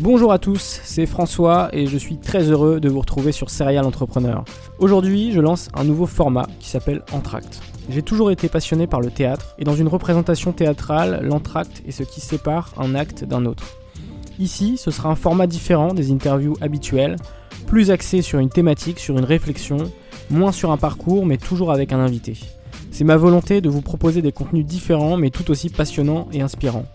Bonjour à tous, c'est François et je suis très heureux de vous retrouver sur Serial Entrepreneur. Aujourd'hui, je lance un nouveau format qui s'appelle Entracte. J'ai toujours été passionné par le théâtre et dans une représentation théâtrale, l'entracte est ce qui sépare un acte d'un autre. Ici, ce sera un format différent des interviews habituelles, plus axé sur une thématique, sur une réflexion, moins sur un parcours mais toujours avec un invité. C'est ma volonté de vous proposer des contenus différents mais tout aussi passionnants et inspirants.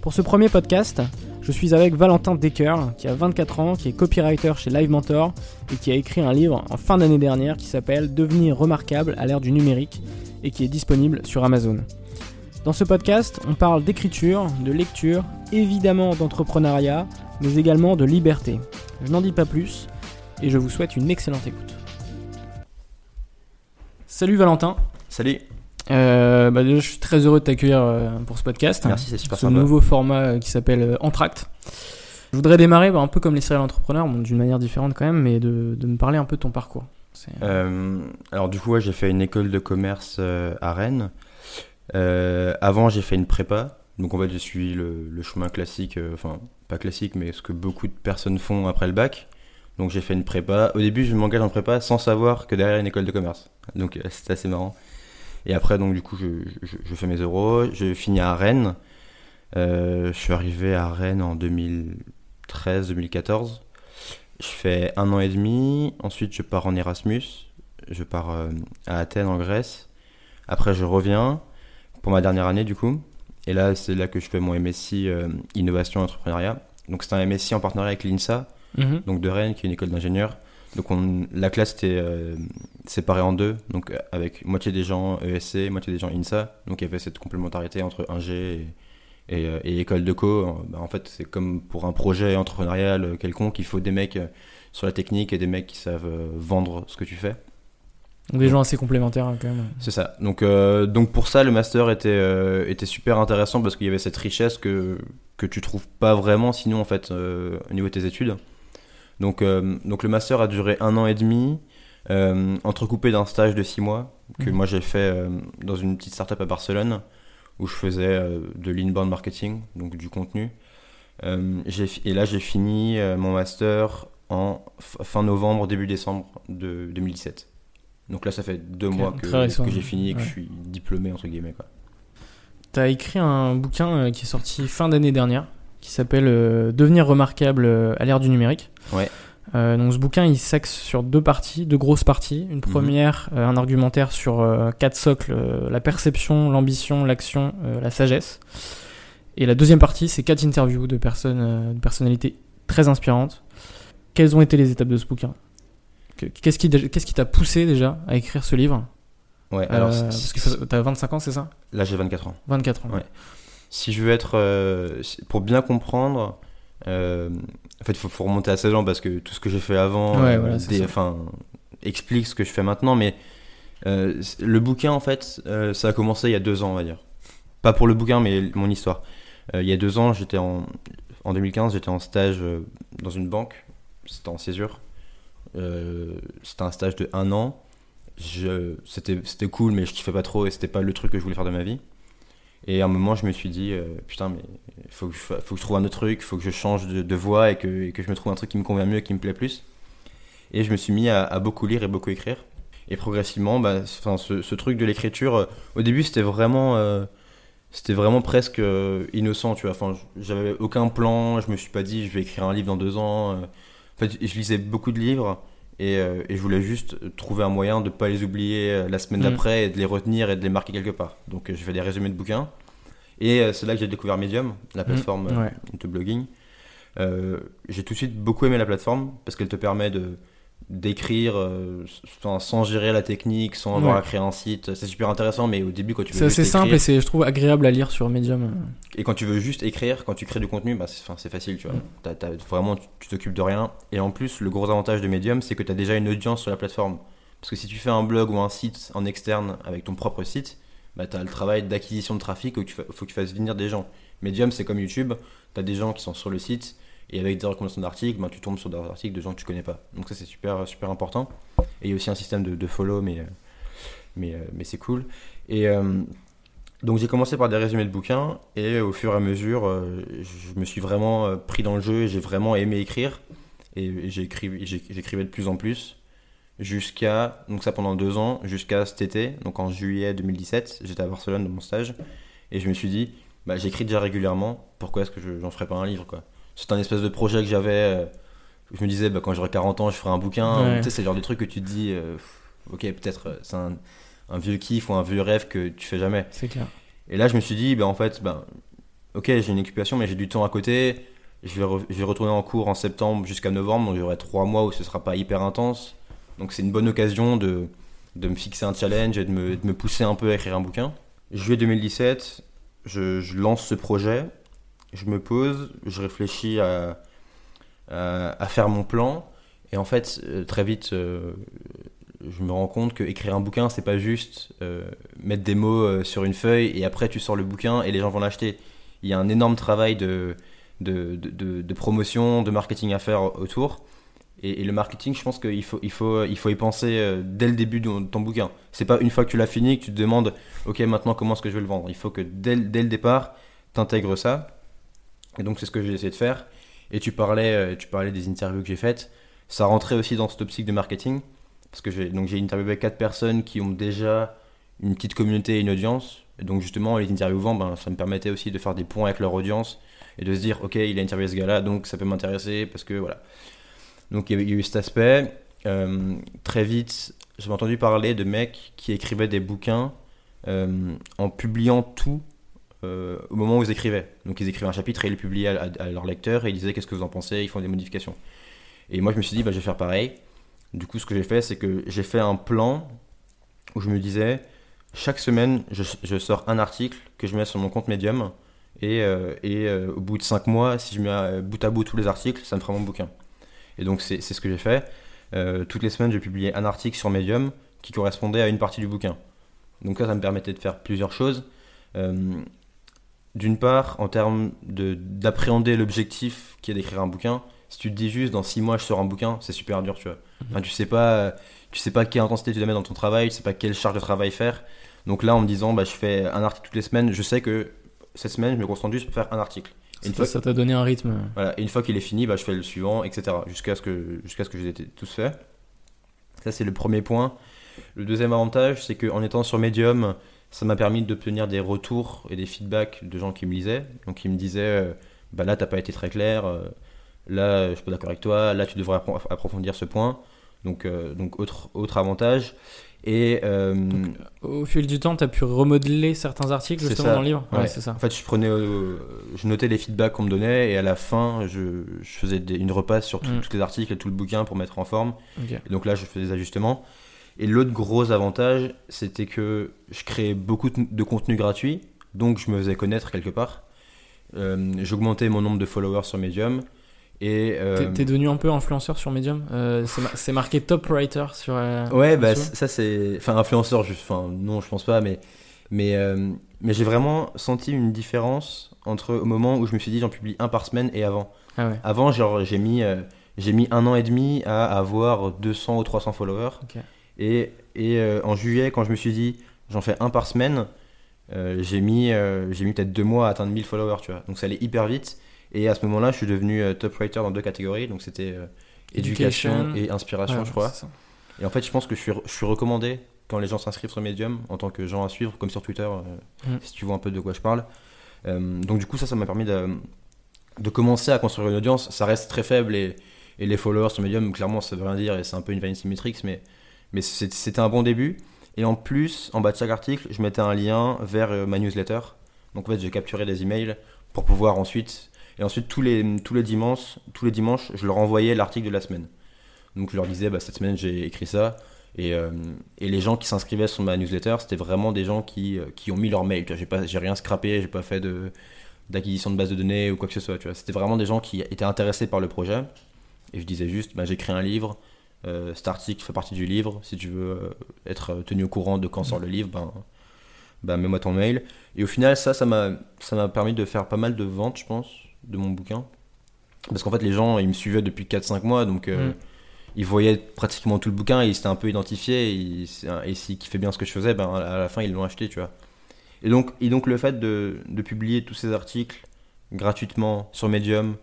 Pour ce premier podcast, je suis avec Valentin Decker, qui a 24 ans, qui est copywriter chez Live Mentor et qui a écrit un livre en fin d'année dernière qui s'appelle Devenir remarquable à l'ère du numérique et qui est disponible sur Amazon. Dans ce podcast, on parle d'écriture, de lecture, évidemment d'entrepreneuriat, mais également de liberté. Je n'en dis pas plus et je vous souhaite une excellente écoute. Salut Valentin. Salut. Euh, bah déjà, je suis très heureux de t'accueillir euh, pour ce podcast. Merci, c'est super Ce nouveau format euh, qui s'appelle Entracte. Je voudrais démarrer bah, un peu comme les serial entrepreneurs, bon, d'une manière différente quand même, mais de, de me parler un peu de ton parcours. C'est- alors du coup, ouais, j'ai fait une école de commerce euh, à Rennes. Euh, avant, j'ai fait une prépa. Donc en fait, j'ai suivi le, le chemin classique, euh, enfin pas classique, mais ce que beaucoup de personnes font après le bac. Donc j'ai fait une prépa. Au début, je m'engage en prépa sans savoir que derrière il y a une école de commerce. Donc euh, c'était assez marrant. Et après, donc du coup, je, je, je fais mes euros. Je finis à Rennes. Euh, je suis arrivé à Rennes en 2013-2014. Je fais un an et demi. Ensuite, je pars en Erasmus. Je pars euh, à Athènes, en Grèce. Après, je reviens pour ma dernière année, du coup. Et là, c'est là que je fais mon MSI euh, Innovation et Entrepreneuriat. Donc, c'est un MSI en partenariat avec l'INSA, Mhm. donc de Rennes, qui est une école d'ingénieurs. Donc, on, la classe était euh, séparée en deux, donc avec moitié des gens ESC, moitié des gens INSA. Donc, il y avait cette complémentarité entre ingé et, et, euh, et école de co. Bah, en fait, c'est comme pour un projet entrepreneurial quelconque, il faut des mecs euh, sur la technique et des mecs qui savent vendre ce que tu fais. Donc des gens assez complémentaires hein, quand même. C'est ça. Donc, euh, donc pour ça, le master était, euh, était super intéressant parce qu'il y avait cette richesse que, que tu trouves pas vraiment sinon en fait euh, au niveau de tes études. Donc, euh, donc le master a duré un an et demi, euh, entrecoupé d'un stage de six mois que Mhm. moi j'ai fait euh, dans une petite startup à Barcelone où je faisais de l'inbound marketing, donc du contenu. Euh, et là j'ai fini euh, mon master en fin novembre, début décembre de 2017. Donc là ça fait deux mois que, j'ai fini et que Ouais. je suis diplômé entre guillemets. Quoi. T'as écrit un bouquin euh, qui est sorti fin d'année dernière, qui s'appelle euh, Devenir remarquable euh, à l'ère du numérique. Ouais. Euh, donc ce bouquin il s'axe sur deux parties, deux grosses parties. Mhm. Une première, euh, un argumentaire sur euh, quatre socles la perception, l'ambition, l'action, la sagesse. Et la deuxième partie, c'est quatre interviews de personnes, de personnalités très inspirantes. Quelles ont été les étapes de ce bouquin? Que- Qu'est-ce qui qui t'a poussé déjà à écrire ce livre? Ouais, alors Parce que ça- t'as 25 ans, c'est ça? là j'ai 24 ans. 24 ans. Ouais. Si je veux être euh, pour bien comprendre euh, en fait il faut, faut remonter à 16 ans parce que tout ce que j'ai fait avant Ouais, euh, voilà, des- enfin explique ce que je fais maintenant mais le bouquin en fait ça a commencé il y a deux ans on va dire. Pas pour le bouquin mais mon histoire. Il y a deux ans j'étais en en 2015 j'étais en stage dans une banque. C'était en césure. C'était un stage de un an. C'était cool mais je kiffais pas trop et c'était pas le truc que je voulais faire de ma vie Et à un moment, je me suis dit, putain, mais il faut, faut que je trouve un autre truc, il faut que je change de, voix et que, que, je me trouve un truc qui me convient mieux, qui me plaît plus. Et je me suis mis à, beaucoup lire et beaucoup écrire. Et progressivement, bah, ce, truc de l'écriture, au début, c'était vraiment c'était vraiment presque euh, innocent, tu vois. Enfin, j'avais aucun plan, je me suis pas dit je vais écrire un livre dans deux ans. Euh. En fait, je lisais beaucoup de livres et, euh, et je voulais juste trouver un moyen de pas les oublier la semaine mm. d'après et de les retenir et de les marquer quelque part. Donc, je fais des résumés de bouquins. Et c'est là que j'ai découvert Medium, la mm. plateforme de blogging. j'ai tout de suite beaucoup aimé la plateforme parce qu'elle te permet de d'écrire euh, sans, gérer la technique, sans avoir à créer un site. C'est super intéressant, mais au début, quand tu veux. C'est assez simple et c'est, je trouve, agréable à lire sur Medium. Et quand tu veux juste écrire, quand tu crées du contenu, bah, c'est, facile, tu vois. vraiment, tu, t'occupes de rien. Et en plus, le gros avantage de Medium, c'est que tu as déjà une audience sur la plateforme. Parce que si tu fais un blog ou un site en externe avec ton propre site, bah, tu as le travail d'acquisition de trafic où il faut que tu fasses venir des gens. Medium, c'est comme YouTube, tu as des gens qui sont sur le site et avec des recommandations d'articles, ben, tu tombes sur des articles de gens que tu connais pas. Donc ça, c'est super, super important. Et il y a aussi un système de, follow, mais, mais, mais c'est cool. Et euh, donc j'ai commencé par des résumés de bouquins, et au fur et à mesure, euh, je me suis vraiment euh, pris dans le jeu, et j'ai vraiment aimé écrire. Et j'écrivais de plus en plus, jusqu'à, donc ça pendant deux ans, jusqu'à cet été, donc en juillet 2017, j'étais à Barcelone dans mon stage, et je me suis dit, bah, j'écris déjà régulièrement, pourquoi est-ce que je n'en ferais pas un livre quoi? C'est un espèce de projet que j'avais. Euh, je me disais, bah, quand j'aurai 40 ans, je ferai un bouquin. Tu sais, c'est le genre de truc que tu te dis, euh, ok, peut-être euh, c'est un, vieux kiff ou un vieux rêve que tu fais jamais. C'est clair. Et là, je me suis dit, bah, en fait, bah, ok, j'ai une occupation, mais j'ai du temps à côté. Je vais, je vais retourner en cours en septembre jusqu'à novembre, donc j'aurai trois mois où ce sera pas hyper intense. Donc c'est une bonne occasion de, de me fixer un challenge et de me, de me, pousser un peu à écrire un bouquin. Juillet 2017, je, je lance ce projet je me pose, je réfléchis à, faire mon plan. Et en fait, euh, très vite, euh, je me rends compte que écrire un bouquin, c'est pas juste euh, mettre des mots sur une feuille et après tu sors le bouquin et les gens vont l'acheter. Il y a un énorme travail de, promotion, de marketing à faire autour. Et, le marketing, je pense qu'il faut, il faut, il faut y penser dès le début de ton bouquin. C'est pas une fois que tu l'as fini que tu te demandes, ok, maintenant comment est-ce que je vais le vendre? Il faut que dès, dès le départ, tu intègres ça. Et donc c'est ce que j'ai essayé de faire. Et tu parlais, euh, tu parlais des interviews que j'ai faites. Ça rentrait aussi dans cette optique de marketing. Parce que j'ai, interviewé quatre personnes qui ont déjà une petite communauté et une audience. Et donc justement, les interviewant, ben, ça me permettait aussi de faire des ponts avec leur audience et de se dire, ok, il a interviewé ce gars-là, donc ça peut m'intéresser parce que voilà. Donc il y a eu cet aspect. Euh, très vite, j'ai entendu parler de mecs qui écrivaient des bouquins euh, en publiant tout euh, au moment où ils écrivaient. Donc ils écrivaient un chapitre et ils le publiaient à, à, leurs lecteurs et ils disaient qu'est-ce que vous en pensez, ils font des modifications. Et moi je me suis dit bah, je vais faire pareil. Du coup ce que j'ai fait c'est que j'ai fait un plan où je me disais chaque semaine je, sors un article que je mets sur mon compte Medium et, euh, euh, au bout de 5 mois si je mets bout à bout tous les articles ça me fera mon bouquin. Et donc c'est ce que j'ai fait. toutes les semaines je publiais un article sur Medium qui correspondait à une partie du bouquin. Donc ça me permettait de faire plusieurs choses d'une part, en termes d'appréhender l'objectif qui est d'écrire un bouquin, si tu te dis juste dans six mois je sors un bouquin, c'est super dur, tu vois. Mhm. Enfin, tu sais pas, tu sais pas quelle intensité tu dois mettre dans ton travail, tu sais pas quelle charge de travail faire. Donc là, en me disant, bah, je fais un article toutes les semaines, je sais que cette semaine, je me concentre juste pour faire un article. une fois, ça t'a donné un rythme. Voilà, et une fois qu'il est fini, bah, je fais le suivant, etc. Jusqu'à ce que, jusqu'à ce que j'ai tous fait. Ça, c'est le premier point. Le deuxième avantage, c'est qu'en étant sur Medium, ça m'a permis d'obtenir des retours et des feedbacks de gens qui me lisaient. Donc, ils me disaient euh, bah là, t'as pas été très clair, euh, là, je suis pas d'accord avec toi, là, tu devrais approfondir ce point. Donc, euh, donc autre, autre avantage. Et au fil du temps, tu as pu remodeler certains articles justement dans le livre ouais. c'est ça. En fait, je, prenais, je notais les feedbacks qu'on me donnait et à la fin, je, je faisais une repasse sur mm. tous les articles et tout le bouquin pour mettre en forme. Et donc là, je faisais des ajustements. Et l'autre gros avantage, c'était que je créais beaucoup de contenu gratuit, donc je me faisais connaître quelque part. Euh, J'augmentais mon nombre de followers sur Medium. Et euh, T'es devenu un peu influenceur sur Medium euh, C'est marqué top writer sur. Ouais, bah ça c'est. Enfin, influenceur, enfin, non, je pense pas, mais. Mais, mais j'ai vraiment senti une différence entre au moment où je me suis dit j'en publie un par semaine et avant. Ah ouais. Avant, genre, j'ai mis, j'ai mis un an et demi à avoir 200 ou 300 followers. Et, et euh, en juillet, quand je me suis dit j'en fais un par semaine, euh, j'ai mis, euh, j'ai mis peut-être deux mois à atteindre 1000 followers, tu vois. Donc ça allait hyper vite. Et à ce moment-là, je suis devenu top writer dans deux catégories. Donc c'était éducation, et inspiration, Ouais, je crois. Et en fait, je pense que je suis, je suis recommandé quand les gens s'inscrivent sur Medium en tant que gens à suivre, comme sur Twitter, Mm. si tu vois un peu de quoi je parle. Donc du coup, ça, ça m'a permis de, de commencer à construire une audience. Ça reste très faible et, et les followers sur Medium, clairement, ça veut rien dire et c'est un peu une vanity metrics, mais, mais c'était un bon début. Et en plus, en bas de chaque article, je mettais un lien vers euh, ma newsletter. Donc en fait, j'ai capturé des emails pour pouvoir ensuite. Et ensuite, tous les, tous les, dimanches, tous les dimanches, je leur envoyais l'article de la semaine. Donc je leur disais, bah, cette semaine, j'ai écrit ça. Et, euh, et les gens qui s'inscrivaient sur ma newsletter, c'était vraiment des gens qui, euh, qui ont mis leur mail. J'ai pas, rien scrappé, j'ai pas fait d'acquisition de base de données ou quoi que ce soit. C'était vraiment des gens qui étaient intéressés par le projet. Et je disais juste, bah, j'ai écrit un livre. Euh, cet article fait partie du livre. Si tu veux euh, être tenu au courant de quand sort le livre, ben, ben mets-moi ton mail. Et au final, ça, ça m'a, ça m'a permis de faire pas mal de ventes, je pense, de mon bouquin. Parce qu'en fait, les gens, ils me suivaient depuis 4-5 mois, donc euh, Mm. ils voyaient pratiquement tout le bouquin, et ils s'étaient un peu identifiés, et, et s'ils kiffaient bien ce que je faisais, ben, à la fin, ils l'ont acheté, tu vois. Et donc, et donc le fait de, de publier tous ces articles gratuitement sur Medium,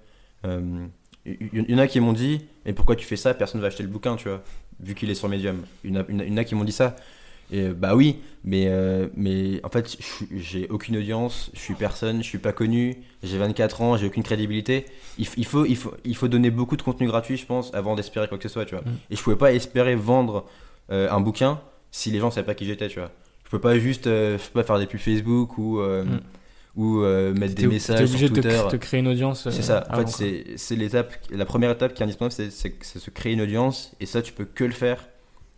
euh, il y, en a qui m'ont dit, mais pourquoi tu fais ça? Personne va acheter le bouquin, tu vois, vu qu'il est sur Medium. Il y en a, qui m'ont dit ça. Et bah oui, mais, euh, mais en fait, j'ai aucune audience, je suis personne, je suis pas connu, j'ai 24 ans, j'ai aucune crédibilité. Il, il faut, il, faut, il faut donner beaucoup de contenu gratuit, je pense, avant d'espérer quoi que ce soit, tu vois. Mm. Et je pouvais pas espérer vendre euh, un bouquin si les gens savaient pas qui j'étais, tu vois. Je peux pas juste euh, je peux pas faire des pubs Facebook ou, Mm. Ou euh, mettre des messages obligé sur de te, Twitter. cr- te créer une audience. euh, C'est ça. En fait, c'est l'étape, la première étape qui est indispensable, c'est- se créer une audience. Et ça, tu peux que le faire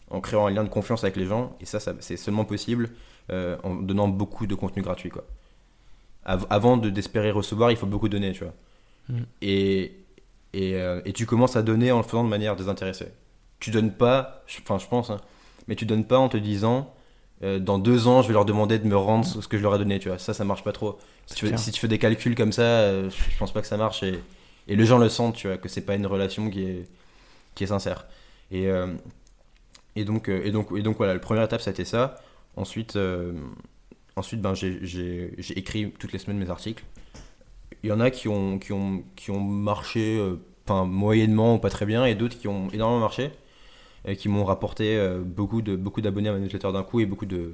en créant un lien de confiance avec les gens. Et ça, ça c'est seulement possible euh, en donnant beaucoup de contenu gratuit, quoi. Av- avant de d'espérer recevoir, il faut beaucoup donner, tu vois. Mm. Et et, euh, et tu commences à donner en le faisant de manière désintéressée. Tu donnes pas, enfin, je pense, hein, mais tu donnes pas en te disant. Euh, dans deux ans, je vais leur demander de me rendre ce que je leur ai donné, tu vois. Ça, ça marche pas trop. Si tu, fais, clair. si tu fais des calculs comme ça, euh, je pense pas que ça marche. Et, et les gens le sentent, tu vois, que c'est pas une relation qui est, qui est sincère. Et, euh, et, donc, euh, et, donc, et donc, voilà, la première étape, ça a été ça. Ensuite, ensuite ben, j'ai- écrit toutes les semaines mes articles. Il y en a qui ont, qui ont, qui ont marché, moyennement ou pas très bien, et d'autres qui ont énormément marché, qui m'ont rapporté euh, beaucoup de beaucoup d'abonnés à ma newsletter d'un coup et beaucoup de,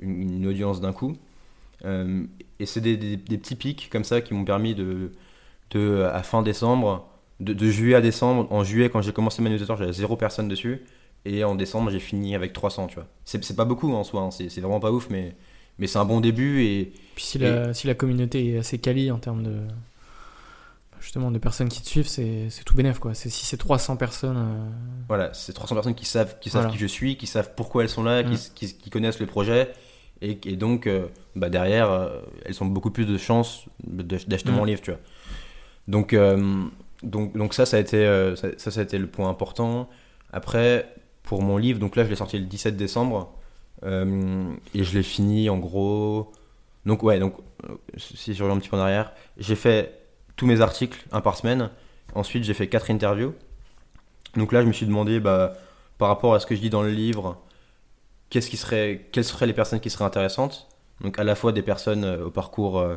une, une audience d'un coup. Euh, et c'est des, des- des petits pics comme ça qui m'ont permis de, de, à fin décembre, de, de juillet à décembre, en juillet quand j'ai commencé ma newsletter, j'avais zéro personne dessus, et en décembre j'ai fini avec 300, tu vois. C'est c'est pas beaucoup en soi, hein, c'est c'est vraiment pas ouf, mais, mais c'est un bon début, et Puis si la, si la communauté est assez quali en termes de justement de personnes qui te suivent, c'est tout bénef quoi. C'est si c'est 300 personnes. euh, voilà, c'est 300 personnes qui savent, qui savent Voilà. qui je suis, qui savent pourquoi elles sont là, Mm. qui, qui, qui connaissent le projet, et, et donc euh, bah derrière, euh, elles ont beaucoup plus de chances d'acheter Mm. mon livre, tu vois. Donc, donc, donc ça, ça a, été, ça, ça, ça a été le point important. Après, pour mon livre, donc là, je l'ai sorti le 17 décembre, et je l'ai fini en gros. Donc, ouais, donc, si je reviens un petit peu en arrière, j'ai fait tous mes articles, un par semaine. Ensuite, j'ai fait quatre interviews. Donc là, je me suis demandé, bah, par rapport à ce que je dis dans le livre, qu'est-ce qui serait, quelles seraient les personnes qui seraient intéressantes? Donc à la fois des personnes euh, au parcours euh,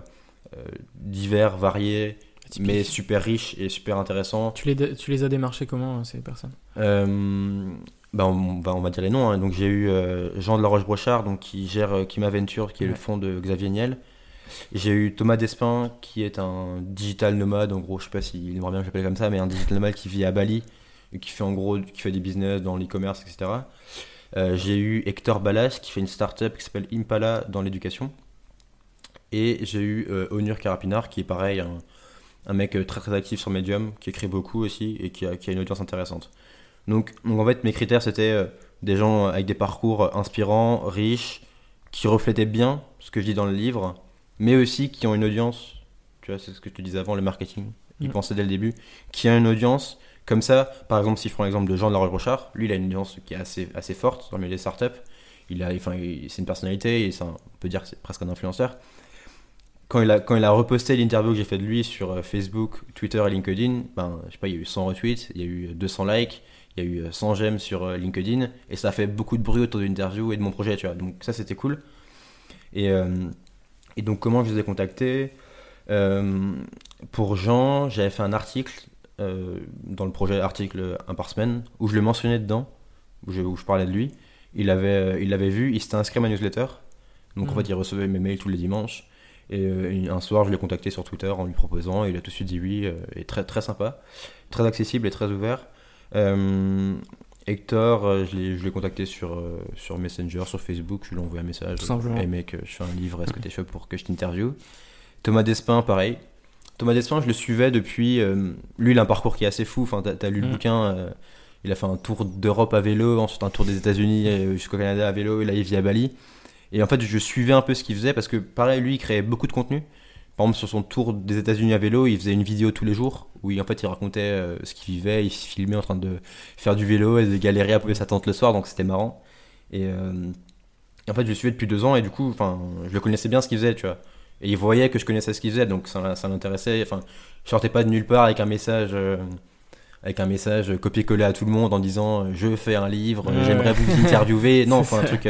euh, divers, variés, mais super riches et super intéressants. Tu les, tu les as démarchés comment ces personnes? Euh, bah, on, va- on va dire les noms. hein. Donc j'ai eu euh, Jean de la Roche-Brochard, donc qui gère Kima Venture, qui est le fonds de Xavier Niel. J'ai eu Thomas Despins, qui est un digital nomade. En gros, je sais pas s'il aimerait bien que je l'appelle comme ça, mais un digital nomade qui vit à Bali, et qui fait en gros, qui fait des business dans l'e-commerce, etc. Euh, j'ai eu Hector Ballas, qui fait une startup qui s'appelle Impala dans l'éducation. Et j'ai eu euh, Onur Karapinar, qui est pareil, un, mec euh, très très actif sur Medium, qui écrit beaucoup aussi et qui a, qui a une audience intéressante. Donc, donc en fait, mes critères, c'était des gens avec des parcours inspirants, riches, qui reflétaient bien ce que je dis dans le livre, mais aussi qui ont une audience, tu vois, c'est ce que je te disais avant, le marketing, il Mm. pensait dès le début, qui a une audience comme ça. Par exemple, si je prends l'exemple de Jean de la Roche-Brochard, lui, il a une audience qui est assez, assez forte dans le milieu des startups. Il a, enfin, c'est une personnalité, et on peut dire que c'est presque un influenceur. Quand il, a, quand il a reposté l'interview que j'ai fait de lui sur euh, Facebook, Twitter et LinkedIn, ben, je sais pas, il y a eu 100 retweets, il y a eu 200 likes, il y a eu 100 j'aime sur euh, LinkedIn, et ça a fait beaucoup de bruit autour de l'interview et de mon projet, tu vois. Donc ça, c'était cool. Et, euh, Et donc, comment je les ai contactés Euh, Pour Jean, j'avais fait un article euh, dans le projet article un par semaine où je le mentionnais dedans, où je, où je parlais de lui. Il l'avait euh, il l'avait vu, il s'était inscrit à ma newsletter. Donc, en Mhm. fait, il recevait mes mails tous les dimanches. Et un soir, je l'ai contacté sur Twitter en lui proposant. Et il a tout de suite dit oui. et très, très sympa, très accessible et très ouvert. Euh, Hector, euh, je l'ai contacté sur, euh, sur Messenger, sur Facebook. Je lui ai envoyé un message. Tout simplement. Hey mec, je fais un livre, est-ce que t'es chaud pour que je t'interviewe? Thomas Despin, pareil. Thomas Despin, je le suivais depuis. euh, lui, il a un parcours qui est assez fou. Enfin, t'as lu le Mm. bouquin. euh, il a fait un tour d'Europe à vélo, ensuite un tour des États-Unis jusqu'au Canada à vélo, et là, il vit à Bali. Et en fait, je suivais un peu ce qu'il faisait parce que, pareil, lui, il créait beaucoup de contenu. Par exemple, sur son tour des États-Unis à vélo, il faisait une vidéo tous les jours où il, en fait, il racontait euh, ce qu'il vivait. Il se filmait en train de faire du vélo et de galérer à poser sa tente le soir, donc c'était marrant. Et, euh, et en fait, je le suivais depuis deux ans et du coup, enfin, je le connaissais bien ce qu'il faisait, tu vois. Et il voyait que je connaissais ce qu'il faisait, donc ça, ça l'intéressait. Enfin, je sortais pas de nulle part avec un message, euh, avec un message copié-collé à tout le monde en disant je fais un livre, Ouais. j'aimerais vous interviewer. Non, enfin un truc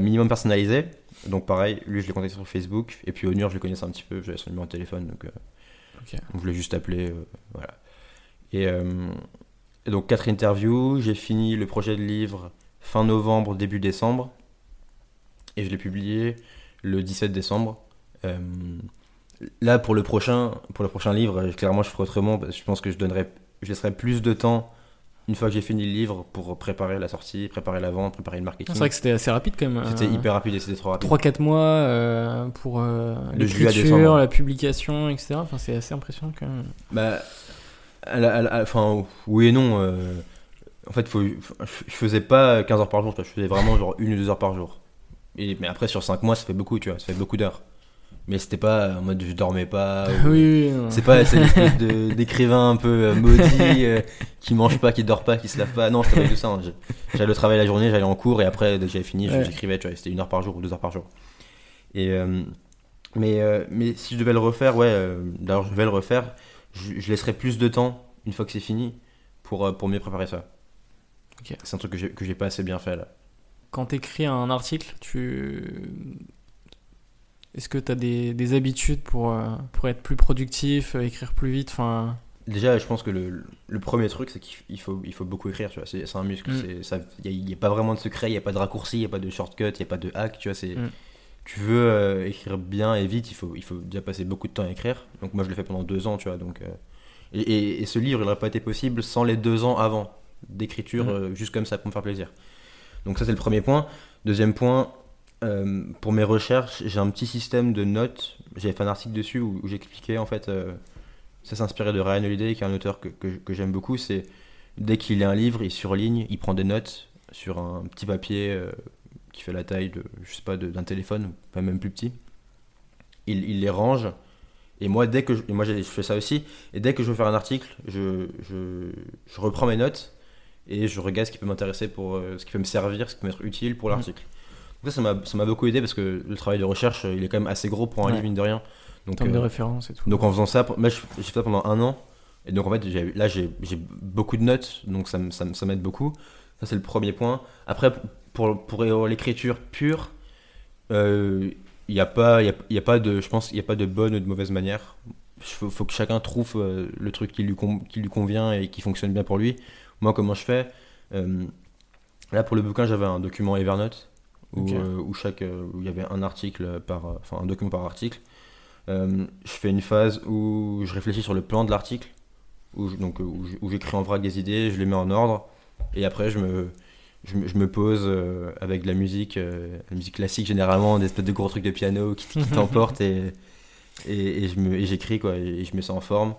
minimum personnalisé. Donc pareil, lui je l'ai contacté sur Facebook et puis Onur je le connaissais un petit peu, j'avais son numéro de téléphone donc, euh, Ok. donc je l'ai juste appelé, euh, voilà. Et, euh, et donc quatre interviews, j'ai fini le projet de livre fin novembre début décembre et je l'ai publié le 17 décembre. Là pour le prochain pour le prochain livre, clairement je ferai autrement. parce que Je pense que je donnerai je laisserai plus de temps une fois que j'ai fini le livre pour préparer la sortie, préparer la vente, préparer le marketing. C'est vrai que c'était assez rapide quand même. C'était euh, hyper rapide et c'était trop rapide. 3-4 mois euh, pour euh, l'écriture, la publication, etc. Enfin, c'est assez impressionnant quand même. Bah, à la- à la- enfin, oui et non. euh, en fait, faut, je faisais pas 15 heures par jour, je faisais vraiment genre une ou deux heures par jour. Et, mais après, sur 5 mois, ça fait beaucoup, tu vois, ça fait beaucoup d'heures. Mais c'était pas en mode je dormais pas. ou- oui, oui. C'est pas c'est l'espèce de- d'écrivain un peu euh, maudit euh, qui mange pas, qui dort pas, qui se lave pas. Non, c'était pas tout ça. hein. J'allais au travail la journée, j'allais en cours et après, dès que j'avais fini, Ouais. j'écrivais, tu vois, c'était une heure par jour ou deux heures par jour. Et, euh, mais, euh, mais si je devais le refaire, ouais, d'ailleurs, je vais le refaire, je, je laisserai plus de temps une fois que c'est fini pour, pour mieux préparer ça. C'est un truc que j'ai que j'ai pas assez bien fait là. Quand t'écris un article, tu. Est-ce que tu as des, des habitudes pour, euh, pour être plus productif, euh, écrire plus vite enfin, Déjà, je pense que le, le premier truc, c'est qu'il il faut, il faut beaucoup écrire, tu vois. C'est un muscle. Mm. Il n'y a, pas vraiment de secret, il n'y a pas de raccourci, il n'y a pas de shortcut, il n'y a pas de hack, tu vois. c'est Mm. Tu veux euh, écrire bien et vite, il faut, il faut déjà passer beaucoup de temps à écrire. Donc moi, je l'ai fait pendant deux ans, tu vois. Donc, euh, et, et- et ce livre, il n'aurait pas été possible sans les deux ans avant d'écriture, Mm. euh, juste comme ça, pour me faire plaisir. Donc ça, c'est le premier point. Deuxième point, euh, pour mes recherches, j'ai un petit système de notes. J'avais fait un article dessus où, où j'expliquais, en fait... euh, ça s'inspirait de Ryan Holiday, qui est un auteur que, que, que j'aime beaucoup. C'est dès qu'il lit un livre, il surligne, il prend des notes sur un petit papier euh, qui fait la taille de, je sais pas, d'un téléphone, pas même plus petit. Il, il les range. Et moi, dès que je, moi, je fais ça aussi. Et dès que je veux faire un article, je, je, je reprends mes notes et je regarde ce qui peut m'intéresser pour, ce qui peut me servir, ce qui peut m'être utile pour Mhm. l'article. Ça, ça m'a, beaucoup aidé parce que le travail de recherche, il est quand même assez gros pour un Ouais. livre mine de rien. en Donc, termes de euh, référence et tout donc en faisant ça, moi j'ai fait ça pendant un an. Et donc en fait, là j'ai beaucoup de notes, donc ça, ça, ça m'aide beaucoup. Ça c'est le premier point. Après, pour, pour l'écriture pure, il n'y a, pas- y a, y a pas de, je pense, il n'y a pas de bonne ou de mauvaise manière. Il faut, faut que chacun trouve euh, le truc qui lui, qui lui convient et qui fonctionne bien pour lui. Moi, comment je fais Euh, Là, pour le bouquin, j'avais un document Evernote où, euh, où chaque, euh, où il y avait un article par, euh, enfin un document par article. Je fais une phase où je réfléchis sur le plan de l'article, où, je- donc, où j'écris en vrac des idées, je les mets en ordre, et après je me, je me, pose avec de la musique, la musique classique généralement, des espèces de gros trucs de piano qui, qui t'emportent, et, et, et je me- et j'écris, quoi, et, je mets ça en forme.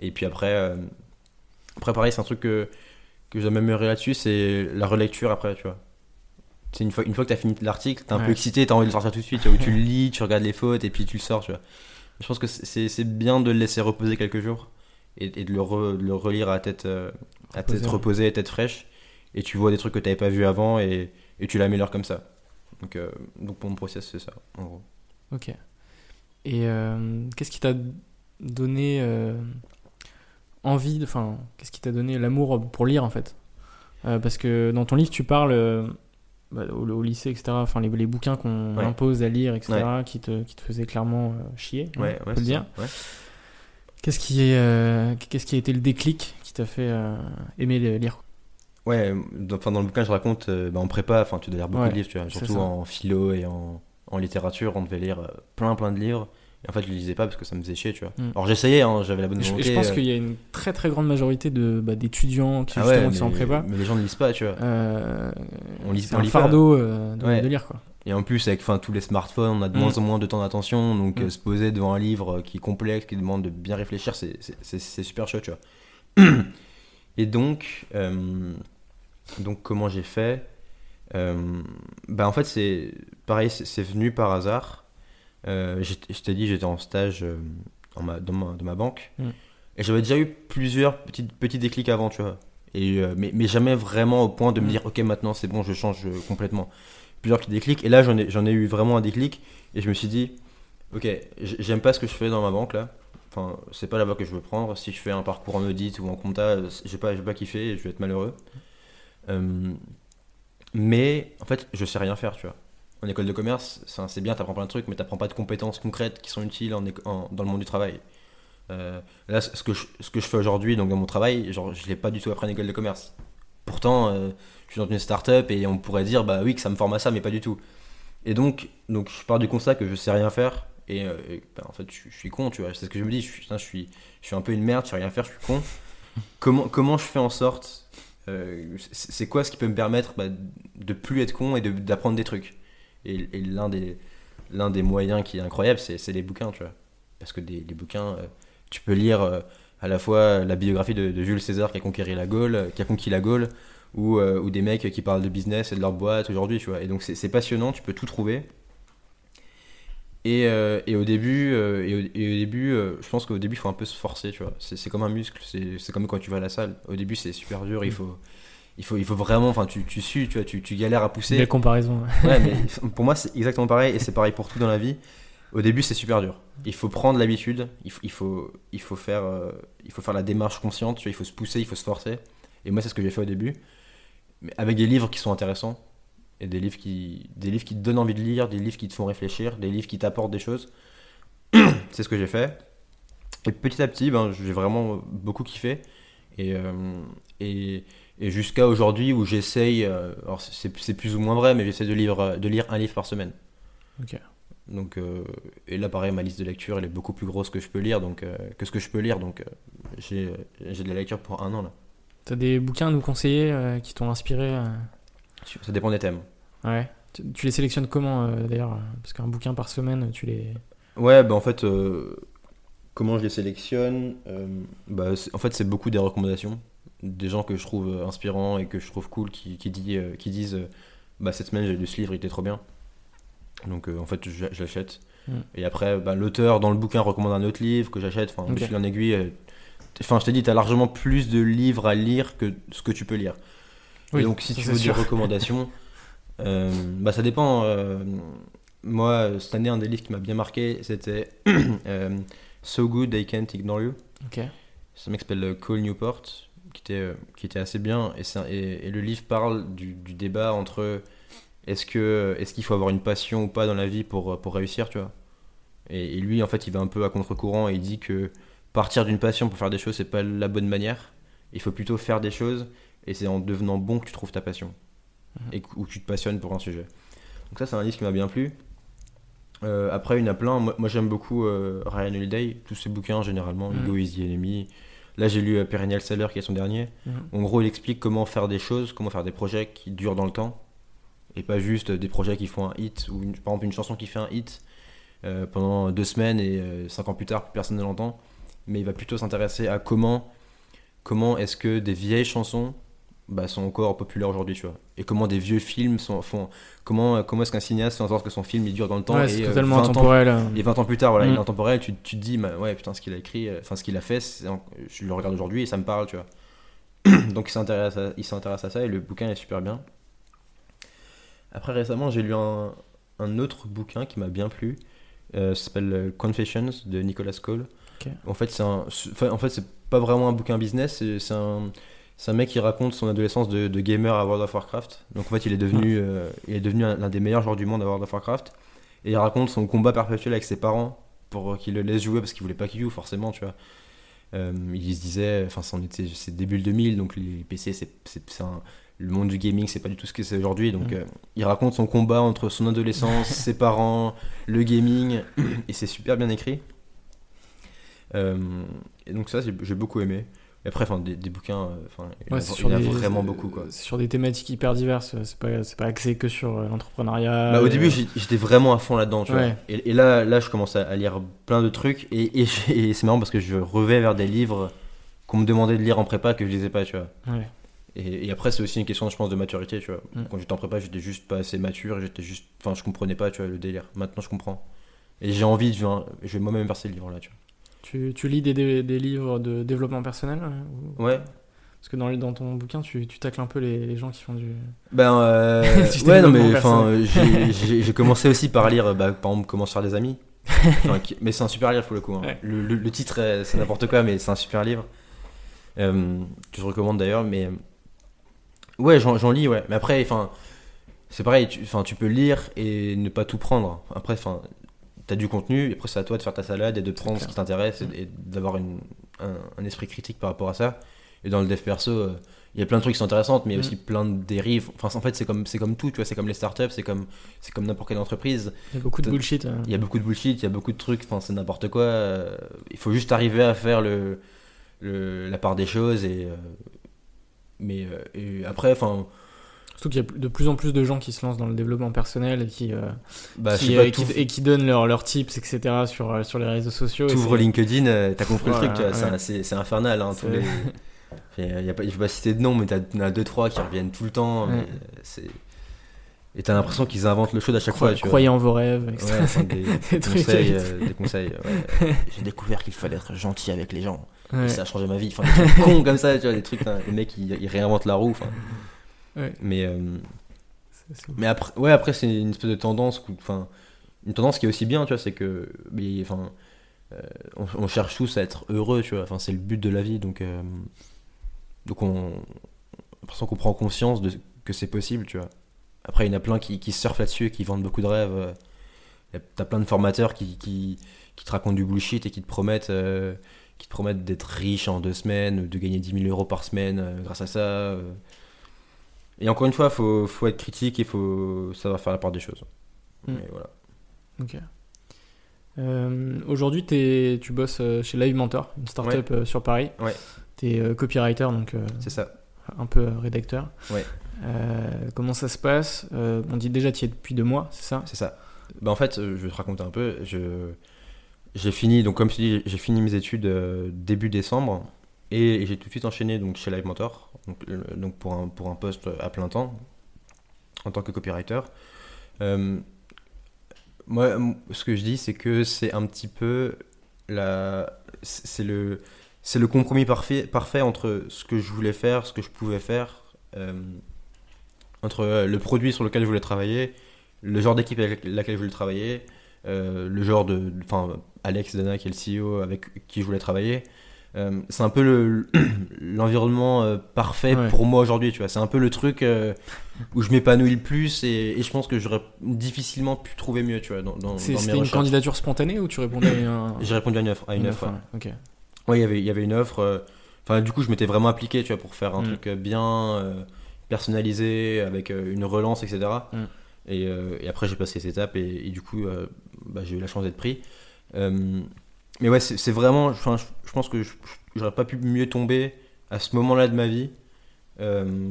Et puis après, après pareil, c'est un truc que, que je dois m'améliorer là-dessus, c'est la relecture après, tu vois. C'est une fois, une fois que tu as fini l'article, t'es un Ouais. peu excité, t'as envie de le sortir tout de suite, où tu le lis, tu regardes les fautes et puis tu le sors, tu vois. Je pense que c'est bien de le laisser reposer quelques jours et, et de, le re- de le relire à tête, euh, à tête reposée, à tête fraîche. Et tu vois des trucs que tu n'avais pas vu avant et, et tu l'améliores comme ça. Donc, euh, donc pour mon process, c'est ça, en gros. Ok. Et euh, qu'est-ce qui t'a donné envie, enfin, qu'est-ce qui t'a donné l'amour pour lire en fait? Parce que dans ton livre, tu parles bah, au, au lycée, etc. Enfin, les, les bouquins qu'on Ouais. impose à lire, etc., qui, te, qui te faisaient clairement euh, chier, hein, Ouais, on peut le dire. Qu'est-ce qui, est, euh, qu'est-ce qui a été le déclic qui t'a fait euh, aimer lire? Ouais, dans, enfin, dans le bouquin, je raconte, euh, bah, en prépa, enfin, tu dois lire beaucoup de livres, tu vois, c'est surtout en philo et en, en littérature, on devait lire plein, plein de livres. Et en fait, je les lisais pas parce que ça me faisait chier, tu vois. Mm. Alors, j'essayais, hein, j'avais la bonne Et je, et volonté. je pense euh, qu'il y a une très très grande majorité de, bah, d'étudiants qui, ah justement, ouais, qui sont en mais- prépa. Mais les gens ne lisent pas, tu vois. Euh, On lit- c'est on un lit fardeau euh, de, Ouais. de lire quoi. Et en plus, avec enfin, tous les smartphones, on a de Mm. moins en moins de temps d'attention. Donc, Mm. euh, se poser devant un livre euh, qui est complexe, qui demande de bien réfléchir, c'est- super chaud, tu vois. Et donc, donc comment j'ai fait? Bah, en fait, c'est pareil, c'est venu par hasard. Euh, je t'ai dit, j'étais en stage euh, ma- dans, ma, dans ma banque. Mm. Et j'avais déjà eu plusieurs petits, petits déclics avant, tu vois. Et, euh, mais, mais jamais vraiment au point de me Mm. dire, ok, maintenant c'est bon, je change complètement. Plusieurs petits déclics. Et là, j'en ai, j'en ai eu vraiment un déclic. Et je me suis dit, ok, j'aime pas ce que je fais dans ma banque là. Enfin, c'est pas la voie que je veux prendre. Si je fais un parcours en audit ou en compta, je vais pas, pas kiffer et je vais être malheureux. Euh, mais en fait, je sais rien faire, tu vois. En école de commerce, c'est bien, t'apprends plein de trucs, mais t'apprends pas de compétences concrètes qui sont utiles en, éco- en- dans le monde du travail. Euh, là, ce que je, ce que je fais aujourd'hui, donc dans mon travail, genre, je l'ai pas du tout appris en école de commerce. Pourtant, euh, je suis dans une start-up et on pourrait dire, bah oui, que ça me forme à ça, mais pas du tout. Et donc, donc je pars du constat que je sais rien faire. Et, euh, et, bah, en fait, je, je suis con, tu vois. C'est ce que je me dis. Je suis, putain, je suis, je suis un peu une merde, je sais rien faire, je suis con. comment, comment je fais en sorte c'est quoi ce qui peut me permettre bah, de plus être con et de- d'apprendre des trucs? Et, et l'un des, des moyens qui est incroyable, c'est les bouquins, tu vois. Parce que des, les bouquins, euh, tu peux lire euh, à la fois la biographie de, de Jules César qui a conquis la Gaule, qui a conquis la Gaule, ou, euh, ou des mecs qui parlent de business et de leur boîte aujourd'hui, tu vois. Et donc c'est passionnant, tu peux tout trouver. Et, et au début, et au, et au début je pense qu'au début, il faut un peu se forcer, tu vois. C'est comme un muscle, c'est c'est comme quand tu vas à la salle. Au début, c'est super dur, il faut, il faut, il faut vraiment, enfin, tu, tu sues, tu vois, tu, tu galères à pousser. Belle comparaison. Ouais, mais pour moi, c'est exactement pareil, et c'est pareil pour tout dans la vie. Au début, c'est super dur. Il faut prendre l'habitude, il faut, il faut, il faut faire, euh, il faut faire la démarche consciente, tu vois, il faut se pousser, il faut se forcer. Et moi, c'est ce que j'ai fait au début, mais avec des livres qui sont intéressants et des livres qui, des livres qui te donnent envie de lire, des livres qui te font réfléchir, des livres qui t'apportent des choses. c'est ce que j'ai fait. Et petit à petit, ben, j'ai vraiment beaucoup kiffé. Et, euh, et, et jusqu'à aujourd'hui où j'essaye, euh, alors c'est c'est plus ou moins vrai, mais j'essaie de lire, de lire un livre par semaine. Ok. Donc, euh, et là, pareil, ma liste de lecture, elle est beaucoup plus grosse que je peux lire, donc euh, que ce que je peux lire. Donc, euh, j'ai j'ai de la lecture pour un an là. T'as des bouquins à nous conseiller euh, qui t'ont inspiré euh Ça dépend des thèmes. Ouais. Tu, tu les sélectionnes comment euh, d'ailleurs euh, Parce qu'un bouquin par semaine, tu les. Ouais, bah en fait, euh, comment je les sélectionne euh, bah, En fait, c'est beaucoup des recommandations. Des gens que je trouve euh, inspirants et que je trouve cool qui, qui, dit, euh, qui disent euh, bah, Cette semaine, j'ai lu ce livre, il était trop bien. Donc, en fait, je, je l'achète. Mm. Et après, bah, l'auteur dans le bouquin recommande un autre livre que j'achète. Enfin, de fil en aiguille. Enfin, je t'ai dit, tu as largement plus de livres à lire que ce que tu peux lire. Et donc, si tu veux des recommandations, euh, bah, ça dépend. euh, moi, cette année, un des livres qui m'a bien marqué, c'était euh, So Good They Can't Ignore You. Ok. C'est un mec qui s'appelle Cole Newport, qui était, euh, qui était assez bien. Et, et, et le livre parle du, du débat entre est-ce que est-ce qu'il faut avoir une passion ou pas dans la vie pour, pour réussir, tu vois. Et, et lui, en fait, il va un peu à contre-courant et il dit que partir d'une passion pour faire des choses, c'est pas la bonne manière. Il faut plutôt faire des choses et c'est en devenant bon que tu trouves ta passion Mhm. et que- où tu te passionnes pour un sujet. Donc ça, c'est un livre qui m'a bien plu. Euh, après, il y en a plein. Moi, moi, j'aime beaucoup euh, Ryan Holiday, tous ses bouquins généralement, Mhm. Ego is the Enemy. Là, j'ai lu euh, Perennial Seller, qui est son dernier. Mhm. En gros, il explique comment faire des choses, comment faire des projets qui durent dans le temps, et pas juste des projets qui font un hit, ou une- par exemple une chanson qui fait un hit euh, pendant deux semaines et euh, cinq ans plus tard, plus personne ne l'entend. Mais il va plutôt s'intéresser à comment, comment est-ce que des vieilles chansons bah, sont encore populaires aujourd'hui, tu vois. Et comment des vieux films sont, font, comment, comment est-ce qu'un cinéaste fait en sorte que son film il dure dans le temps Ouais, et euh, totalement 20 ans intemporel. euh. et 20 ans plus tard, voilà, Mm. il est intemporel, tu, tu te dis, bah, ouais, putain, ce qu'il a écrit, euh, enfin, ce qu'il a fait, je le regarde aujourd'hui et ça me parle, tu vois. Donc, il s'intéresse à, il s'intéresse à ça et le bouquin est super bien. Après, récemment, j'ai lu un, un autre bouquin qui m'a bien plu. Euh, ça s'appelle euh, Confessions de Nicolas Cole. En fait, c'est un, en fait, c'est pas vraiment un bouquin business, c'est, c'est un, C'est un mec qui raconte son adolescence de, de gamer à World of Warcraft. Donc en fait, il est devenu, euh, il est devenu un- l'un des meilleurs joueurs du monde à World of Warcraft. Et il raconte son combat perpétuel avec ses parents pour qu'ils le laissent jouer parce qu'il voulait pas qu'il joue forcément, tu vois. Euh, il se disait, enfin, c'est début le 2000, donc les PC, c'est, le monde du gaming, c'est pas du tout ce que c'est aujourd'hui. Donc Mm. euh, il raconte son combat entre son adolescence, ses parents, le gaming, et c'est super bien écrit. Euh, et donc ça, j'ai, j'ai beaucoup aimé. Et après, enfin, des, des bouquins, euh, enfin, il y en a- Ouais, c'est il sur y en a des- vraiment beaucoup, quoi. c'est sur des thématiques hyper diverses. C'est pas, c'est pas axé que sur euh, l'entrepreneuriat. Bah, au euh, début, j'étais vraiment à fond là-dedans, tu vois. Et, et là, là, je commence à, lire plein de trucs. Et, et, j'ai- et c'est marrant parce que je revais vers des livres qu'on me demandait de lire en prépa que je lisais pas, tu vois. Ouais. Et, après, c'est aussi une question, je pense, de maturité, tu vois. Mm. Quand j'étais en prépa, j'étais juste pas assez mature. J'étais juste. Enfin, je comprenais pas, tu vois, le délire. Maintenant, je comprends. Et j'ai envie, de, je vais moi-même verser le livre là, tu Tu, tu lis des, des, des livres de développement personnel euh, ou-. Ouais. Parce que dans, dans ton bouquin, tu, tu tacles un peu les, les gens qui font du. Ben, euh, Du ouais, non, mais enfin, j'ai- j'ai commencé aussi par lire, bah, par exemple, Comment se faire des amis. Enfin, mais c'est un super livre pour le coup. hein. Ouais. Le, le- le titre, euh, c'est n'importe quoi, mais c'est un super livre. Euh, que je recommande d'ailleurs, mais. Ouais, j'en lis, ouais. Mais après, enfin, c'est pareil, tu, tu peux lire et ne pas tout prendre. Après, enfin, t'as du contenu, et après, c'est à toi de faire ta salade et de prendre ce qui t'intéresse et, et d'avoir un, un esprit critique par rapport à ça. Et dans le dev perso, euh, il y a plein de trucs qui sont intéressants, mais il y a Mm. aussi plein de dérives. Enfin, en fait, c'est comme, c'est comme tout, tu vois, c'est comme les startups, c'est comme, c'est comme n'importe quelle entreprise. Il y a beaucoup de bullshit. euh. Il y a beaucoup de bullshit, il y a beaucoup de trucs, enfin, c'est n'importe quoi. euh, il faut juste arriver à faire le, le- la part des choses et. euh, mais et après, enfin, Surtout qu'il y a de plus en plus de gens qui se lancent dans le développement personnel et qui, euh, bah, qui, pas, euh, qui- tout- et qui donnent leurs leurs tips, etc. sur, euh, sur les réseaux sociaux. T'ouvres LinkedIn, euh, t'as compris Voilà, le truc, ouais. c'est infernal. Hein, tous les... Il y a pas, je vais pas citer de nom, mais t'as- t'en as deux, trois qui reviennent tout le temps. Ouais. Et t'as l'impression qu'ils inventent le show à chaque Cro- fois. Tu vois. Croyez en vos rêves, etc. Ouais, enfin, des, des trucs conseils. euh, des conseils ouais. J'ai découvert qu'il fallait être gentil avec les gens. Ouais. Et ça a changé ma vie. Enfin, des trucs cons comme ça, tu vois, des trucs, hein, les mecs ils, ils réinventent la roue. enfin. Ouais. Mais, euh, mais après, ouais, après c'est une espèce de tendance, enfin, une tendance qui est aussi bien, tu vois, c'est que, enfin, euh, on, on cherche tous à être heureux, tu vois. Enfin, c'est le but de la vie, donc, euh, donc on, l'impression qu'on prend conscience de que c'est possible, tu vois. Après, il y en a plein qui, qui surfent là-dessus et qui vendent beaucoup de rêves. euh. T'as plein de formateurs qui, qui, qui te racontent du bullshit et qui te promettent, qui te promettent d'être riche en deux semaines, ou de gagner 10 000 euros par semaine grâce à ça. Euh. Et encore une fois, faut, faut être critique et faut savoir faire la part des choses. Mm. Et voilà. Ok. Euh, Aujourd'hui, tu bosses euh, chez Live Mentor, une startup euh, sur Paris. Ouais. Tu es copywriter, donc euh, C'est ça. un peu euh, rédacteur. Ouais. Euh, comment ça se passe? Euh, On dit déjà tu y es depuis deux mois, c'est ça? C'est ça. Bah, en fait, euh, je vais te raconter un peu. J'ai fini, donc comme je te dis, j'ai fini mes études euh, début décembre et, et j'ai tout de suite enchaîné donc chez Live Mentor, donc, euh, pour un poste à plein temps en tant que copywriter. Euh, moi, ce que je dis, c'est que c'est un petit peu la, c'est le, c'est le compromis parfait, parfait entre ce que je voulais faire, ce que je pouvais faire, euh, entre le produit sur lequel je voulais travailler, le genre d'équipe avec laquelle je voulais travailler, le genre de, enfin, Alex Dana qui est le CEO avec qui je voulais travailler. Euh, c'est un peu le- l'environnement euh, parfait Ouais. pour moi aujourd'hui, tu vois. C'est un peu le truc euh, où je m'épanouis le plus et, et je pense que j'aurais difficilement pu trouver mieux, tu vois, dans, dans, C'était une candidature spontanée ou tu répondais à un- J'ai répondu à une offre. À une offre ouais. ouais. Ok. Ouais, il y avait- il y avait une offre. Enfin, du coup, je m'étais vraiment appliqué, tu vois, pour faire un Mm. truc bien personnalisé, avec une relance, etc. Mm. Et, et après, j'ai passé cette étape et, et du coup, bah, j'ai eu la chance d'être pris. Mais ouais, c'est vraiment. Enfin, je, pense que j'aurais pas pu mieux tomber à ce moment-là de ma vie. Euh,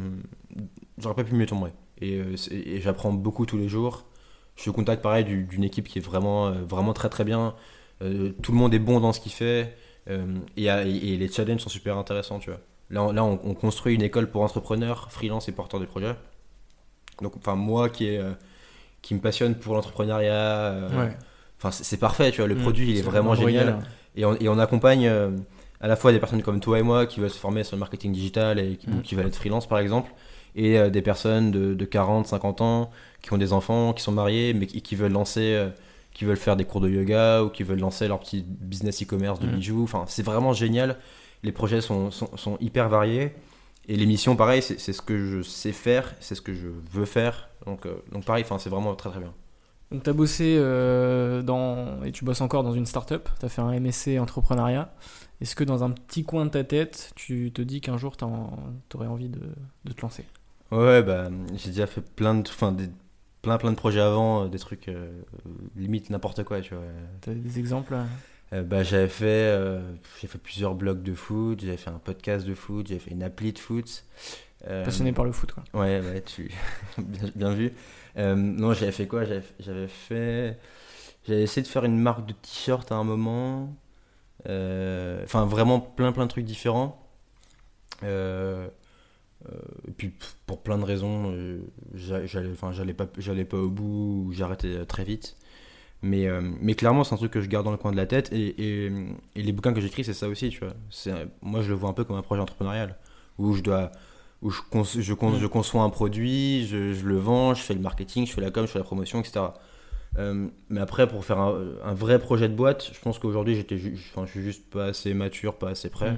j'aurais pas pu mieux tomber. Et, euh, et j'apprends beaucoup tous les jours. Je suis au contact, pareil, du- d'une équipe qui est vraiment, euh, vraiment très très bien. Tout le monde est bon dans ce qu'il fait. Et, les challenges sont super intéressants, tu vois. Là, on- construit une école pour entrepreneurs, freelance et porteurs de projets. Donc, enfin, moi qui, est, qui me passionne pour l'entrepreneuriat, Ouais. Enfin, c'est parfait, tu vois. Le Mm. produit, il est vraiment génial. Et on, et on accompagne euh, à la fois des personnes comme toi et moi qui veulent se former sur le marketing digital et qui, Mm. ou qui veulent être freelance, par exemple, et euh, des personnes de, de 40, 50 ans qui ont des enfants, qui sont mariés, mais qui, qui veulent lancer. euh, qui veulent faire des cours de yoga ou qui veulent lancer leur petit business e-commerce de Mm. bijoux. Enfin, c'est vraiment génial. Les projets sont, sont, sont hyper variés. et l'émission, pareil, c'est c'est ce que je sais faire, c'est ce que je veux faire. Donc, donc pareil, c'est vraiment très très bien. Donc tu as bossé euh, dans, et tu bosses encore dans une start-up, tu as fait un MSC entrepreneuriat. Est-ce que dans un petit coin de ta tête, tu te dis qu'un jour tu aurais envie de, de te lancer? Ouais, bah, j'ai déjà fait plein de, des, plein plein de projets avant, euh, des trucs euh, limite n'importe quoi, tu vois. Des exemples? Euh bah, j'avais fait, euh, j'ai fait plusieurs blogs de foot, j'avais fait un podcast de foot, j'avais fait une appli de foot. Passionné par le foot, quoi. Ouais, ouais, tu bien, bien vu. Euh, non, j'avais fait quoi? J'avais fait, j'avais essayé de faire une marque de t-shirt à un moment. Euh, Enfin, vraiment plein plein de trucs différents. Euh, et puis pour plein de raisons, j'a- j'allais, pas, pas au bout, ou j'arrêtais très vite. Mais, mais clairement, c'est un truc que je garde dans le coin de la tête. Et, et, les bouquins que j'écris, c'est ça aussi, tu vois. Moi, je le vois un peu comme un projet entrepreneurial où je dois, où je, con- je, con- Mm. je conçois un produit, je, je le vends, je fais le marketing, je fais la com, je fais la promotion, etc. Euh, mais après, pour faire un, un vrai projet de boîte, je pense qu'aujourd'hui, j'étais, ju- je suis juste pas assez mature, pas assez prêt. Mm.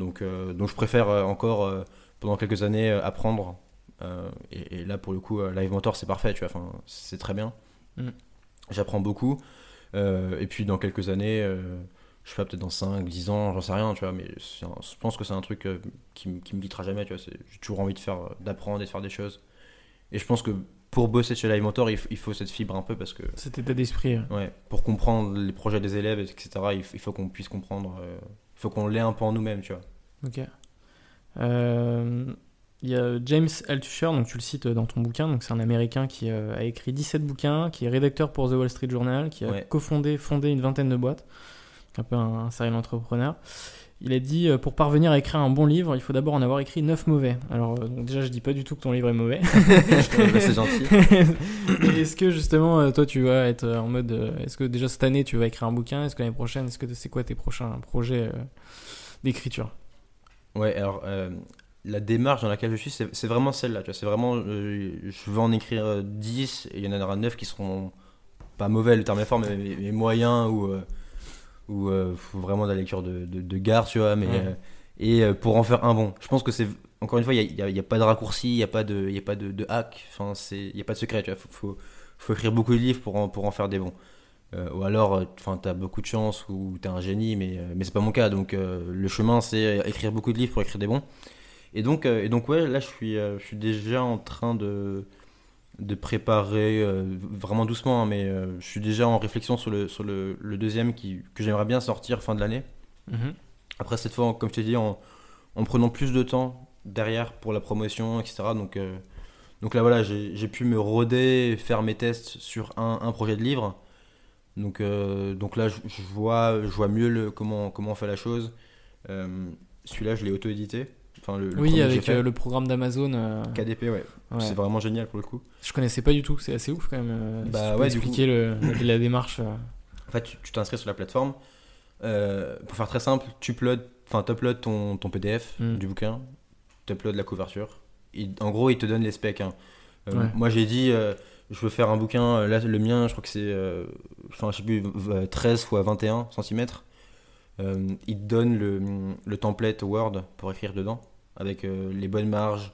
Donc, euh, donc, je préfère euh, encore euh, pendant quelques années apprendre. Et, et là, pour le coup, Live Mentor, c'est parfait, tu vois. C'est très bien. Mm. J'apprends beaucoup. Et puis, dans quelques années, je sais pas, peut-être dans 5, 10 ans, j'en sais rien, tu vois. Mais un- je pense que c'est un truc euh, qui, qui me quittera jamais, tu vois. J'ai toujours envie de faire, euh, d'apprendre et de faire des choses. Et je pense que pour bosser chez Live Mentor, il, il faut cette fibre un peu parce que, Cet état d'esprit. ouais, pour comprendre les projets des élèves, etc., il, faut qu'on puisse comprendre. euh, il faut qu'on l'ait un peu en nous-mêmes, tu vois. Ok. Euh, Il y a James Altucher, donc tu le cites dans ton bouquin, donc c'est un Américain qui euh, a écrit 17 bouquins, qui est rédacteur pour The Wall Street Journal, qui a Ouais. cofondé fondé une vingtaine de boîtes, un peu un, un serial entrepreneur. Il a dit euh, pour parvenir à écrire un bon livre, il faut d'abord en avoir écrit 9 mauvais. Alors euh, donc déjà je dis pas du tout que ton livre est mauvais. C'est gentil. Est-ce que justement euh, toi tu vas être en mode est-ce que déjà cette année tu vas écrire un bouquin? Est-ce que l'année prochaine est-ce que c'est quoi tes prochains projets d'écriture? Ouais, alors la démarche dans laquelle je suis, c'est vraiment celle-là. C'est vraiment, euh, je veux en écrire euh, 10 et il y en aura 9 qui seront pas mauvais, le terme est fort, mais, mais- mais moyens ou, euh, ou euh, faut vraiment de la lecture de, de, de gare, tu vois. Mais, Ouais. euh, et euh, pour en faire un bon, je pense que c'est, encore une fois, il n'y a, y a pas de raccourci, il n'y a pas de, y a pas de, de hack, il n'y a pas de secret, tu vois. Faut, faut, faut écrire beaucoup de livres pour en, pour en faire des bons. Euh, ou alors, enfin, t'as beaucoup de chance ou t'es un génie, mais, mais c'est pas mon cas. Donc, euh, le chemin, c'est écrire beaucoup de livres pour écrire des bons. Et donc, euh, et donc ouais, là, je suis, je suis déjà en train de, de préparer, euh, vraiment doucement, hein, mais euh, je suis déjà en réflexion sur le, sur le, le deuxième qui, que j'aimerais bien sortir fin de l'année. Mhm. Après, cette fois, comme je t'ai dit, en, en prenant plus de temps derrière pour la promotion, etc. Donc, euh, donc là, voilà, j'ai j'ai pu me roder, faire mes tests sur un, un projet de livre. Donc, donc là, je, je vois, je vois mieux le, comment, comment on fait la chose. Celui-là, je l'ai auto-édité. Enfin, le, le premier Oui, avec fait. euh, le programme d'Amazon. euh, KDP, ouais. ouais. C'est vraiment génial pour le coup. Je connaissais pas du tout, c'est assez ouf quand même. euh, si Bah tu peux ouais, du expliquer le- la démarche. En fait, tu t'inscris sur la plateforme. Euh, pour faire très simple, tu uploads, enfin, t'uploads ton, ton PDF Mm. du bouquin, tu uploads la couverture. En gros, il te donne les specs. hein. Euh, Ouais. Moi, j'ai dit, euh, je veux faire un bouquin. Là, le mien, je crois que c'est, enfin, je sais plus, v- 13 x 21 cm. il te donne le, le template Word pour écrire dedans, avec euh, les bonnes marges.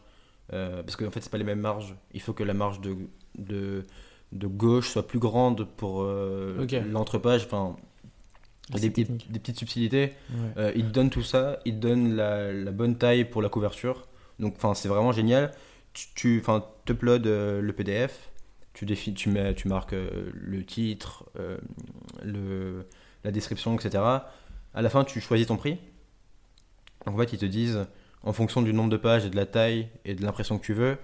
euh, parce qu'en en fait, c'est pas les mêmes marges. Il faut que la marge de, de, de gauche soit plus grande pour euh, l'entrepage. Enfin, des, des- technique. des petites subtilités. Ouais. Il te donne tout ça, il te donne la, la bonne taille pour la couverture. Donc, enfin, c'est vraiment génial. Tu, tu uploads le PDF, tu définis, tu mets, tu marques le titre, le, la description, etc. À la fin, tu choisis ton prix. Donc, en fait, ils te disent, en fonction du nombre de pages et de la taille et de l'impression que tu veux,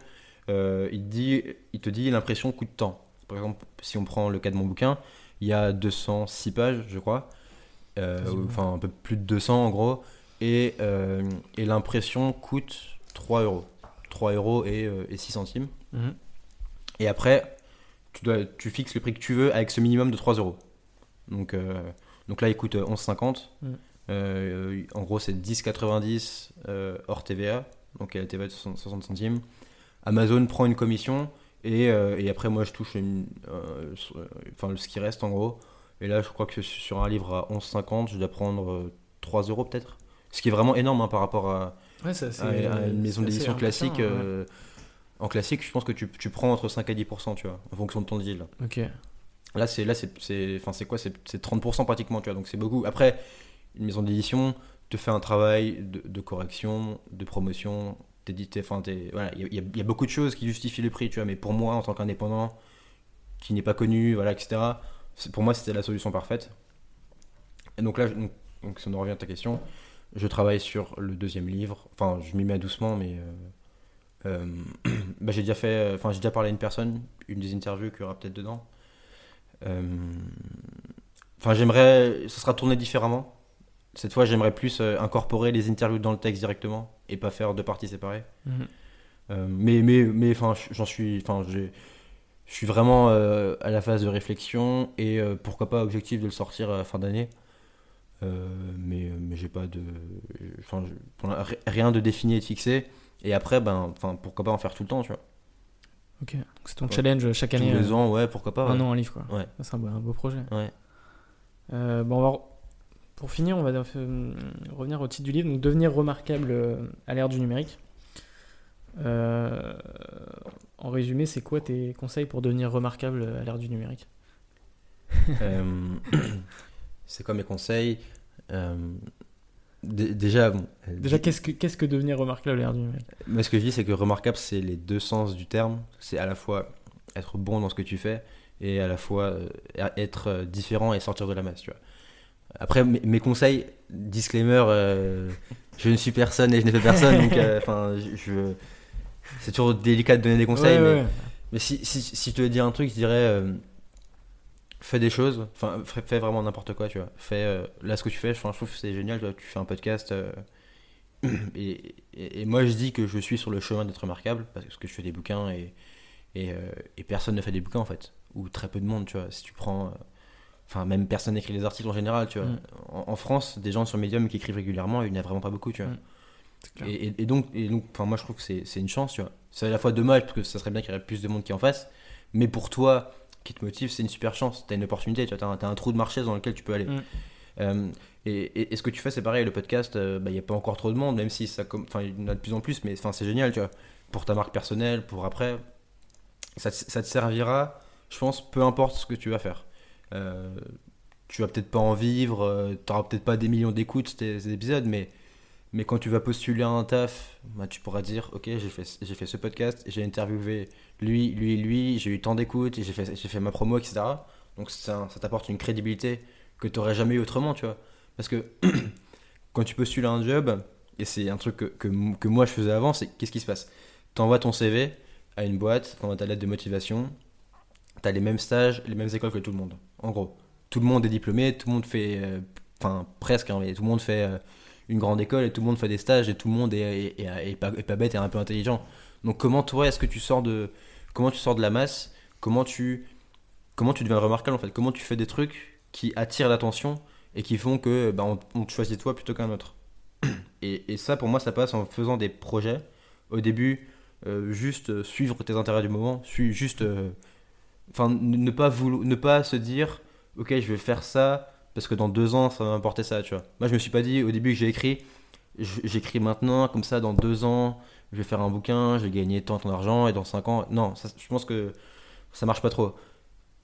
euh, il, te dit, il te dit l'impression coûte tant. Par exemple, si on prend le cas de mon bouquin, il y a 206 pages, je crois. Euh, enfin, un peu plus de 200 en gros. Et, euh, et l'impression coûte 3 euros. 3 euros et, euh, et 6 centimes. Mhm. Et après, tu, dois, tu fixes le prix que tu veux avec ce minimum de 3 euros. Donc, donc là, il coûte 11,50. Mm. Euh, en gros, c'est 10,90 euh, hors TVA. Donc, il y a la TVA de 60 60 centimes. Amazon prend une commission. Et, euh, et après, moi, je touche une, enfin, ce qui reste en gros. Et là, je crois que sur un livre à 11,50, je dois prendre euh, 3 euros peut-être. Ce qui est vraiment énorme hein, par rapport à. Ouais, ça, c'est- à- à une maison d'édition classique. ouais. en classique, je pense que tu, tu prends entre 5 à 10%, tu vois, en fonction de ton deal. Ok. Là, c'est là, c'est, c'est, enfin, c'est quoi? C'est 30% pratiquement, tu vois. Donc c'est beaucoup. Après, une maison d'édition te fait un travail de, correction, de promotion, d'éditer. Enfin, voilà, il y, a- beaucoup de choses qui justifient le prix, tu vois. Mais pour moi, en tant qu'indépendant, qui n'est pas connu, voilà, etc. Pour moi, c'était la solution parfaite. Et donc là, donc, donc revient à ta question, je travaille sur le deuxième livre. Enfin, je m'y mets doucement, mais euh, euh, bah, j'ai déjà fait. Enfin, j'ai déjà parlé à une personne, une des interviews qu'il y aura peut-être dedans. Euh, Enfin, j'aimerais. Ce sera tourné différemment. Cette fois, j'aimerais plus euh, incorporer les interviews dans le texte directement et pas faire deux parties séparées. Mhm. Euh, mais, mais, mais, enfin, j'en suis. Enfin, je suis vraiment euh, à la phase de réflexion et euh, pourquoi pas objectif de le sortir à la fin d'année. Mais mais j'ai pas de. Enfin, rien de défini et de fixé. Et après, ben, enfin, pourquoi pas en faire tout le temps, tu vois. Ok. C'est ton Ouais. challenge chaque Tous année. les euh, ans, ouais, pourquoi pas. un an, un livre, quoi. Ouais. C'est un, beau- projet. Ouais. Bon, on va pour finir, on va euh, revenir au titre du livre. Donc, devenir remarquable euh, à l'ère du numérique. Euh, en résumé, c'est quoi tes conseils pour devenir remarquable à l'ère du numérique? Euh, c'est quoi mes conseils? Euh, dé- Déjà, bon, Déjà, qu'est-ce que, qu'est-ce que devenir remarquable à l'ère du numérique? Moi ce que je dis, c'est que remarquable, c'est les deux sens du terme. C'est à la fois être bon dans ce que tu fais et à la fois être différent et sortir de la masse. Tu vois. Après, mes, conseils, disclaimer, euh, je ne suis personne et je n'ai fait personne, donc euh, enfin, je, je- c'est toujours délicat de donner des conseils, Ouais, mais ouais, ouais. mais si, si, si je devais dire un truc, je dirais euh, fais des choses, enfin fais, fais vraiment n'importe quoi, tu vois. Fais là ce que tu fais, je trouve que c'est génial, tu, vois, tu fais un podcast et, et, et moi je dis que je suis sur le chemin d'être remarquable parce que je fais des bouquins et, et, personne ne fait des bouquins en fait, ou très peu de monde, tu vois. Si tu prends, enfin même personne n'écrit des articles en général, tu vois. Mm. En, en France, des gens sur Medium qui écrivent régulièrement, il n'y en a vraiment pas beaucoup, tu vois. Mm. Clair. Et, donc, et donc enfin, moi je trouve que c'est une chance, tu vois. C'est à la fois dommage parce que ça serait bien qu'il y ait plus de monde qui en fasse, mais pour toi qui te motive, c'est une super chance. T'as une opportunité, tu vois. T'as un, trou de marché dans lequel tu peux aller. Mm. Euh, et, et- et ce que tu fais, c'est pareil. Le podcast, euh, bah, il n'y a pas encore trop de monde, même si ça, enfin, il y en a de plus en plus, mais c'est génial, tu vois. Pour ta marque personnelle, pour après, ça te servira, je pense, peu importe ce que tu vas faire. Euh, tu vas peut-être pas en vivre, euh, t'auras peut-être pas des millions d'écoutes ces épisodes, mais mais quand tu vas postuler à un taf, bah, tu pourras dire Ok, j'ai fait, fait ce podcast, j'ai interviewé lui, lui, lui, j'ai eu tant d'écoutes, j'ai fait, fait ma promo, etc. Donc ça, ça t'apporte une crédibilité que tu n'aurais jamais eu autrement, tu vois. Parce que quand tu postules un job, et c'est un truc que, que, que moi je faisais avant, c'est qu'est-ce qui se passe? Tu envoies ton CV à une boîte, tu envoies ta lettre de motivation, tu as les mêmes stages, les mêmes écoles que tout le monde. En gros, tout le monde est diplômé, tout le monde fait, euh, enfin presque, hein, mais tout le monde fait euh, une grande école et tout le monde fait des stages et tout le monde est, pas, bête et un peu intelligent. Donc comment toi est-ce que tu sors de comment tu sors de la masse? Comment tu comment tu deviens remarquable en fait? Comment tu fais des trucs qui attirent l'attention et qui font que bah, on, te choisit toi plutôt qu'un autre? Et, ça pour moi ça passe en faisant des projets. Au début euh, juste suivre tes intérêts du moment, suivre juste enfin ne pas vouloir, ne pas se dire ok je vais faire ça parce que dans deux ans ça va m'apporter ça tu vois. Moi je me suis pas dit au début que j'ai écrit j'écris maintenant comme ça dans deux ans je vais faire un bouquin, je vais gagner tant tant d'argent et dans cinq ans non ça, je pense que ça marche pas trop.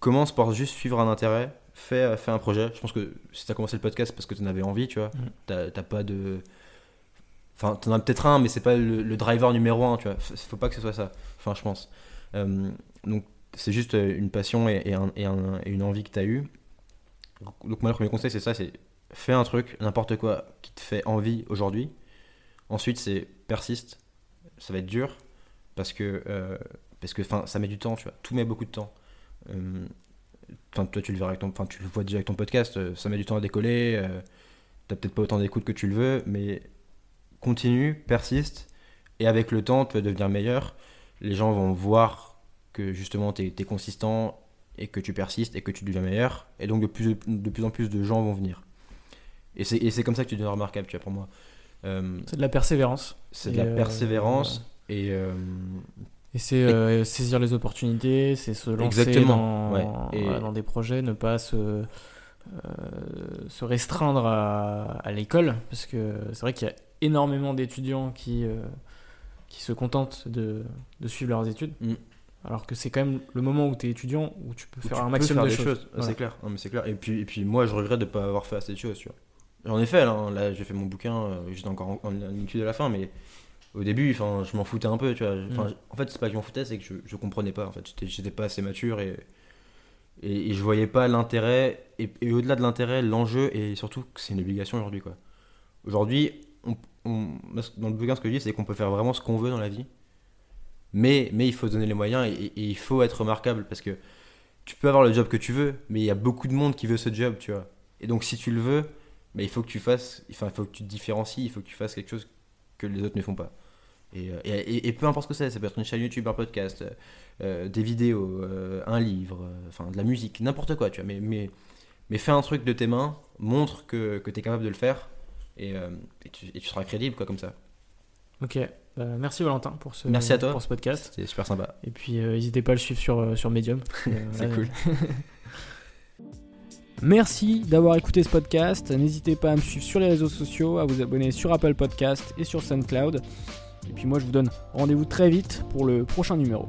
Commence par juste suivre un intérêt, fais, fais un projet? Je pense que si tu as commencé le podcast c'est parce que tu en avais envie, tu vois. Mm. T'as t'as pas de. Enfin, t'en as peut-être un, mais c'est pas le, le driver numéro un, tu vois. Faut pas que ce soit ça. Enfin, je pense. Euh, donc, c'est juste euh, une passion et, et un- et un- et une envie que tu as eue. Donc, moi, le premier conseil, c'est ça c'est fais un truc, n'importe quoi, qui te fait envie aujourd'hui. Ensuite, c'est persiste. Ça va être dur parce que, euh, parce que ça met du temps, tu vois. Tout met beaucoup de temps. Euh, toi, tu le verras avec ton, enfin, tu le vois déjà avec ton podcast. ça met du temps à décoller. T'as peut-être pas autant d'écoute que tu le veux, mais continue, persiste, et avec le temps, tu vas devenir meilleur. Les gens vont voir que justement tu es, consistant et que tu persistes et que tu deviens meilleur, et donc de plus, de plus en plus de gens vont venir. Et c'est comme ça que tu deviens remarquable, tu vois, pour moi. Euh, C'est de la persévérance. c'est de la euh, persévérance et euh, Et c'est euh, saisir les opportunités, c'est se lancer Exactement, dans, ouais. Et- voilà, dans des projets, ne pas se, euh, se restreindre à, à l'école, parce que c'est vrai qu'il y a énormément d'étudiants qui, euh, qui se contentent de, de suivre leurs études. Mm. Alors que c'est quand même le moment où tu es étudiant où tu peux Où faire tu un peux maximum faire de des choses. Voilà. C'est clair, Non, mais c'est clair. Et puis, et puis moi, je regrette de pas avoir fait assez de choses, tu vois. J'en ai fait, là, hein. là j'ai fait mon bouquin, euh, j'étais encore en, en, études à la fin, mais au début, je m'en foutais un peu, tu vois. Mm. En fait, c'est pas que je m'en foutais, c'est que je, je comprenais pas, en fait. J'étais- pas assez mature et, et, et je voyais pas l'intérêt, et, et au-delà de l'intérêt, l'enjeu, et surtout que c'est une obligation aujourd'hui. Aujourd'hui, on, on- dans le bouquin, ce que je dis, c'est qu'on peut faire vraiment ce qu'on veut dans la vie, mais, il faut donner les moyens et, il faut être remarquable parce que tu peux avoir le job que tu veux, mais il y a beaucoup de monde qui veut ce job, tu vois. Et donc, si tu le veux, mais il faut que tu fasses, il faut que tu te différencies, il faut que tu fasses quelque chose que les autres ne font pas. Et, euh, peu importe ce que c'est, ça peut être une chaîne YouTube, un podcast, euh, euh, des vidéos, un livre, enfin de la musique, n'importe quoi, tu vois. Mais, mais, fais un truc de tes mains, montre que, que tu es capable de le faire, et, et tu seras crédible, quoi, comme ça. Ok. Euh, merci Valentin pour ce, Merci à toi. pour ce podcast. C'était super sympa. Et puis euh, n'hésitez pas à le suivre sur, euh, sur Medium. Euh, C'est cool. Merci d'avoir écouté ce podcast. N'hésitez pas à me suivre sur les réseaux sociaux, à vous abonner sur Apple Podcast et sur SoundCloud. Et puis moi je vous donne rendez-vous très vite pour le prochain numéro.